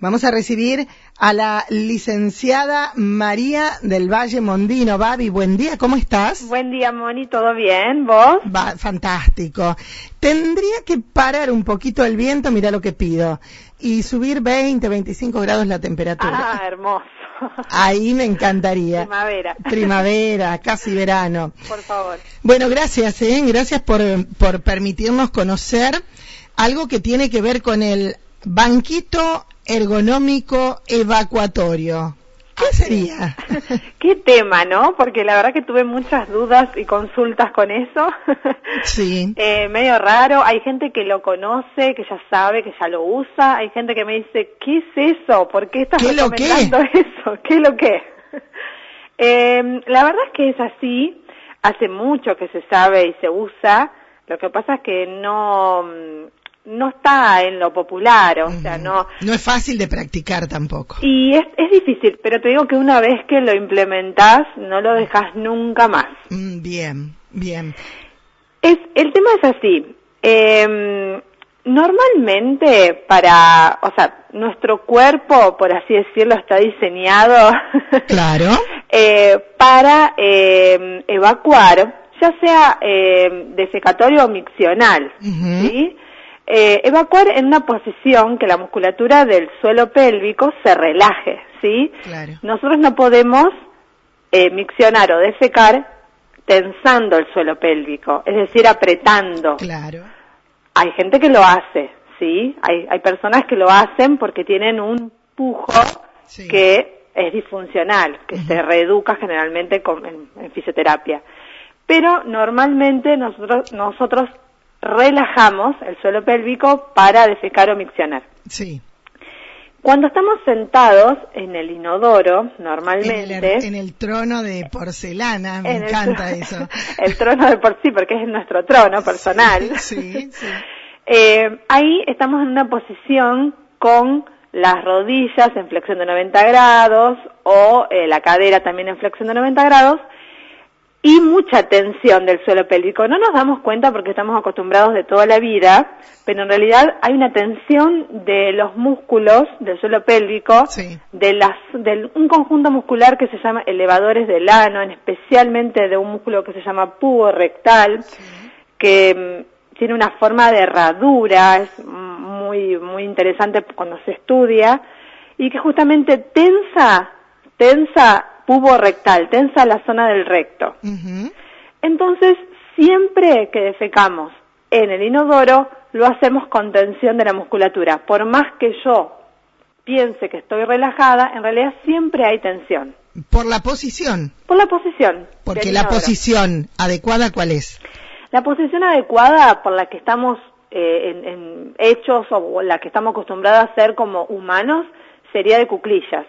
Vamos a recibir a la licenciada María del Valle Mondino. Babi, buen día, ¿cómo estás? Buen día, Moni, ¿todo bien? ¿Vos? Va, fantástico. Tendría que parar un poquito el viento, mira lo que pido, y subir 20, 25 grados la temperatura. Ah, hermoso. Ahí me encantaría. Primavera. Primavera, casi verano. Por favor. Bueno, gracias, ¿eh? Gracias por, por permitirnos conocer algo que tiene que ver con el banquito ergonómico evacuatorio. ¿Qué sería? Qué tema, ¿no? Porque la verdad que tuve muchas dudas y consultas con eso. Sí. eh, medio raro. Hay gente que lo conoce, que ya sabe, que ya lo usa. Hay gente que me dice, ¿qué es eso? ¿Por qué estás ¿Qué lo recomendando eso? ¿Qué es lo que? eh, la verdad es que es así. Hace mucho que se sabe y se usa. Lo que pasa es que no no está en lo popular, o sea, no... No es fácil de practicar tampoco. Y es, es difícil, pero te digo que una vez que lo implementás, no lo dejas nunca más. Mm, Bien, bien. Es, el tema es así. Eh, normalmente para, o sea, nuestro cuerpo, por así decirlo, está diseñado Claro. eh, para eh, evacuar, ya sea eh, defecatorio o miccional. ¿sí? Eh, evacuar en una posición que la musculatura del suelo pélvico se relaje, ¿sí? Claro. Nosotros no podemos eh, miccionar o defecar tensando el suelo pélvico, es decir, apretando. Claro. Hay gente que lo hace, ¿sí? Hay, hay personas que lo hacen porque tienen un pujo Sí. que es disfuncional, que se reeduca generalmente con- en, en fisioterapia. Pero normalmente nosotros, nosotros relajamos el suelo pélvico para defecar o miccionar. Sí. Cuando estamos sentados en el inodoro, En el, normalmente... en el trono de porcelana, me en el encanta eso. El trono de por sí, porque es nuestro trono personal. Sí, sí. Eh, ahí estamos en una posición con las rodillas en flexión de 90 grados o eh, la cadera también en flexión de 90 grados y mucha tensión del suelo pélvico. No nos damos cuenta porque estamos acostumbrados de toda la vida, pero en realidad hay una tensión de los músculos del suelo pélvico, Sí. de las, de un conjunto muscular que se llama elevadores del ano, en especialmente de un músculo que se llama pubo rectal, que mm, tiene una forma de herradura, es muy, muy interesante cuando se estudia, y que justamente tensa, tensa pubo rectal, tensa la zona del recto. Entonces, siempre que defecamos en el inodoro, lo hacemos con tensión de la musculatura. Por más que yo piense que estoy relajada, en realidad siempre hay tensión. Por la posición. Por la posición. Porque la posición adecuada, ¿cuál es? La posición adecuada por la que estamos eh, en, en hechos o la que estamos acostumbrados a hacer como humanos sería de cuclillas.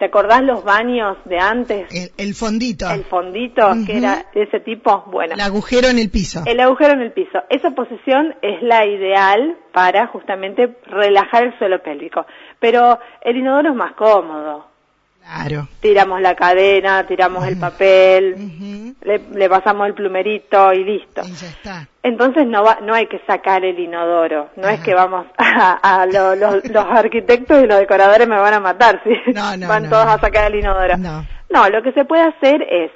¿Te acordás los baños de antes? El, el fondito. El fondito, que era de ese tipo. Bueno, El agujero en el piso. el agujero en el piso. Esa posición es la ideal para justamente relajar el suelo pélvico. Pero el inodoro es más cómodo. Claro. Tiramos la cadena, tiramos el papel, le, le pasamos el plumerito y listo. Y ya está. Entonces no va, no hay que sacar el inodoro, no es que vamos a, a lo- los, los arquitectos y los decoradores me van a matar si No, no, van no, todos a sacar el inodoro. No. No, lo que se puede hacer es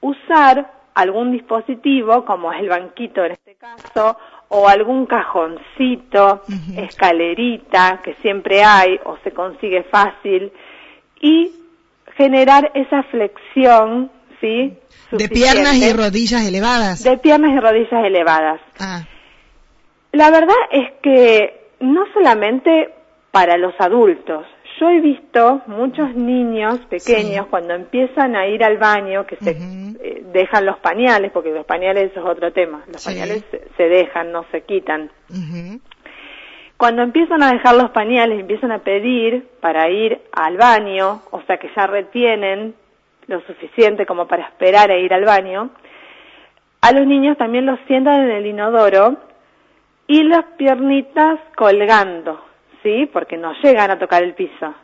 usar algún dispositivo, como es el banquito en este caso, o algún cajoncito, escalerita, que siempre hay o se consigue fácil, y generar esa flexión, ¿sí? De piernas y rodillas elevadas. De piernas y rodillas elevadas. Ah, La verdad es que no solamente para los adultos. Yo he visto muchos niños pequeños Sí. cuando empiezan a ir al baño que se eh, dejan los pañales, porque los pañales es otro tema. Los Sí. pañales se, se dejan, no se quitan. Cuando empiezan a dejar los pañales, empiezan a pedir para ir al baño, o sea que ya retienen lo suficiente como para esperar a ir al baño, a los niños también los sientan en el inodoro y las piernitas colgando, ¿sí? Porque no llegan a tocar el piso.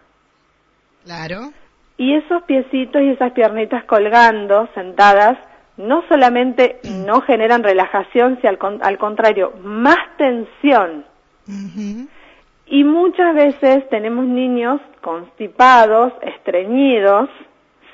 Claro. Y esos piecitos y esas piernitas colgando, sentadas, no solamente no generan relajación, sino al, al contrario, más tensión Y muchas veces tenemos niños constipados, estreñidos,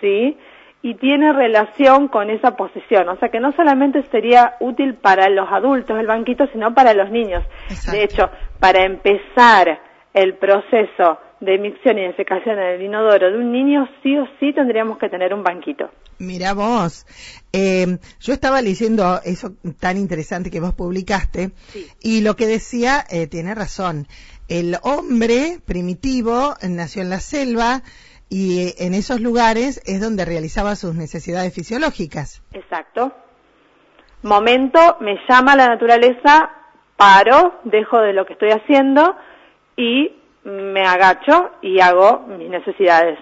¿sí? Y tiene relación con esa posición. O sea que no solamente sería útil para los adultos el banquito, sino para los niños. De hecho, para empezar el proceso de micción y defecación en el inodoro de un niño, sí o sí tendríamos que tener un banquito. Mira vos, eh, yo estaba leyendo eso tan interesante que vos publicaste y lo que decía eh, tiene razón. El hombre primitivo nació en la selva y eh, en esos lugares es donde realizaba sus necesidades fisiológicas. Exacto. Momento, me llama la naturaleza, paro, dejo de lo que estoy haciendo y me agacho y hago mis necesidades.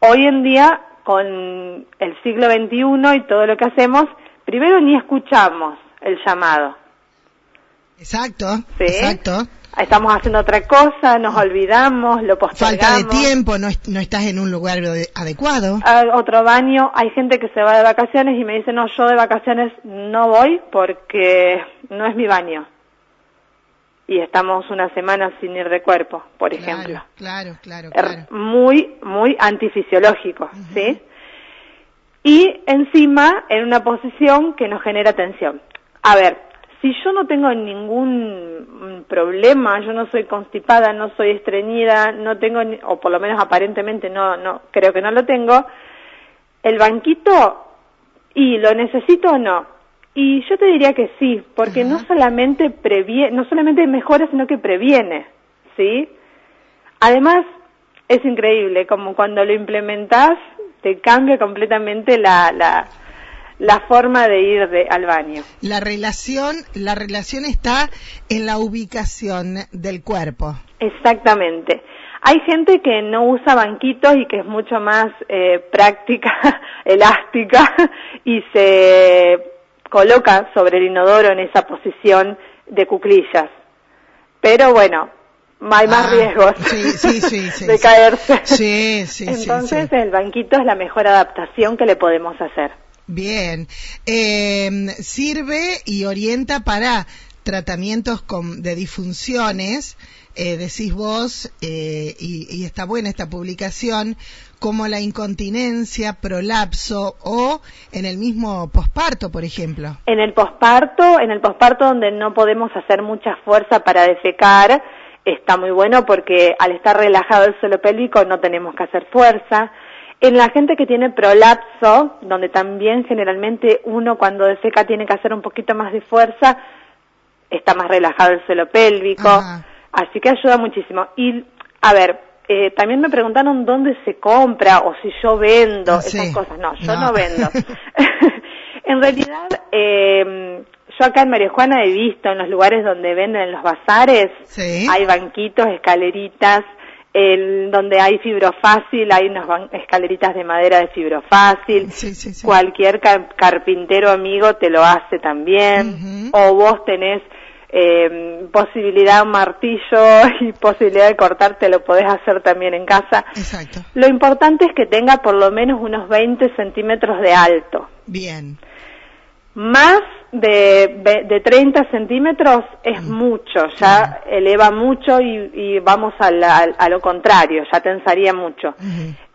Hoy en día, con el siglo XXI y todo lo que hacemos, primero ni escuchamos el llamado. Exacto, exacto. Estamos haciendo otra cosa, nos olvidamos, lo postergamos. Falta de tiempo, no, no estás en un lugar adecuado. Otro baño, hay gente que se va de vacaciones y me dice, no, yo de vacaciones no voy porque no es mi baño y estamos una semana sin ir de cuerpo, por ejemplo. Claro, claro, claro. Muy, muy antifisiológico, ¿sí? Y encima en una posición que nos genera tensión. A ver, si yo no tengo ningún problema, yo no soy constipada, no soy estreñida, no tengo, o por lo menos aparentemente no, no, creo que no lo tengo, el banquito, y lo necesito o no, y yo te diría que sí, porque no solamente previene, no solamente mejora, sino que previene, ¿sí? Además, es increíble, como cuando lo implementas, te cambia completamente la, la, la forma de ir de, al baño. La relación, la relación está en la ubicación del cuerpo. Exactamente. Hay gente que no usa banquitos y que es mucho más eh, práctica, elástica y se coloca sobre el inodoro en esa posición de cuclillas. Pero bueno, hay más ah, riesgos de caerse. Entonces el banquito es la mejor adaptación que le podemos hacer. Bien, eh, sirve y orienta para tratamientos de disfunciones, eh, decís vos, eh, y, y, está buena esta publicación, como la incontinencia, prolapso o en el mismo posparto, por ejemplo. En el posparto, en el posparto donde no podemos hacer mucha fuerza para defecar, está muy bueno porque al estar relajado el suelo pélvico no tenemos que hacer fuerza. En la gente que tiene prolapso, donde también generalmente uno cuando defeca tiene que hacer un poquito más de fuerza, está más relajado el suelo pélvico, así que ayuda muchísimo. Y, a ver, eh, también me preguntaron dónde se compra o si yo vendo ah, esas cosas. No, yo no, vendo. en realidad, eh, yo acá en María Juana he visto en los lugares donde venden en los bazares, hay banquitos, escaleritas, el, donde hay fibrofácil, hay unas escaleritas de madera de fibrofácil. Cualquier carpintero amigo te lo hace también. O vos tenés eh, posibilidad un martillo y posibilidad de cortarte lo podés hacer también en casa. Exacto. Lo importante es que tenga por lo menos unos 20 centímetros de alto. Bien. Más de, de 30 centímetros es mm. mucho, ya eleva mucho y, vamos a, a, lo contrario, ya tensaría mucho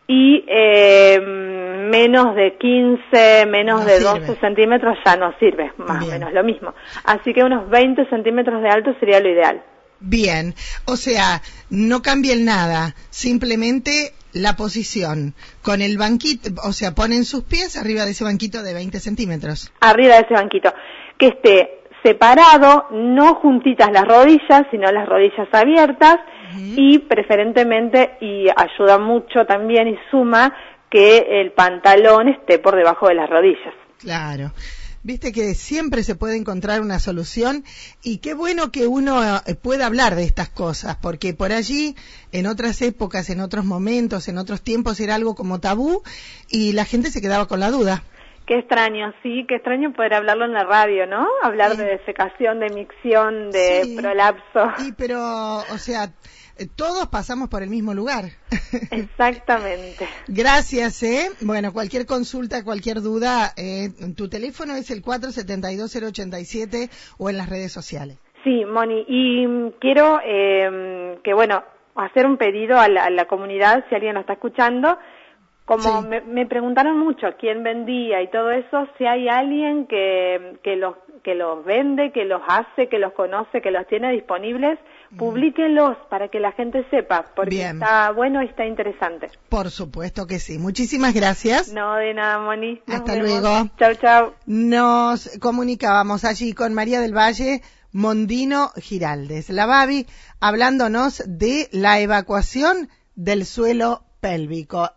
y eh, menos de 15, menos de 12 centímetros ya no sirve, más o menos lo mismo. Así que unos 20 centímetros de alto sería lo ideal. Bien, o sea, no cambien nada, simplemente la posición. Con el banquito, o sea, ponen sus pies arriba de ese banquito de 20 centímetros. Arriba de ese banquito. Que esté separado, no juntitas las rodillas, sino las rodillas abiertas y preferentemente, y ayuda mucho también y suma, que el pantalón esté por debajo de las rodillas. Claro. Viste que siempre se puede encontrar una solución y qué bueno que uno eh, pueda hablar de estas cosas, porque por allí, en otras épocas, en otros momentos, en otros tiempos, era algo como tabú y la gente se quedaba con la duda. Qué extraño, sí, qué extraño poder hablarlo en la radio, ¿no? Hablar de desecación, de micción, de prolapso. Sí, pero, o sea, todos pasamos por el mismo lugar. Exactamente. Gracias, ¿eh? Bueno, cualquier consulta, cualquier duda, eh, tu teléfono es el 472-087 o en las redes sociales. Sí, Moni, y quiero eh, que, bueno, hacer un pedido a la, a la comunidad, si alguien lo está escuchando, como Sí. me, me preguntaron mucho quién vendía y todo eso, si hay alguien que, que los que los vende, que los hace, que los conoce, que los tiene disponibles, publíquenlos para que la gente sepa, porque Mm. Bien. está bueno y está interesante. Por supuesto que sí. Muchísimas gracias. No de nada, Moni. Nos Hasta vemos. luego. Chau, chau. Nos comunicábamos allí con María del Valle Mondino Giraldes, la Babi, hablándonos de la evacuación del suelo pélvico.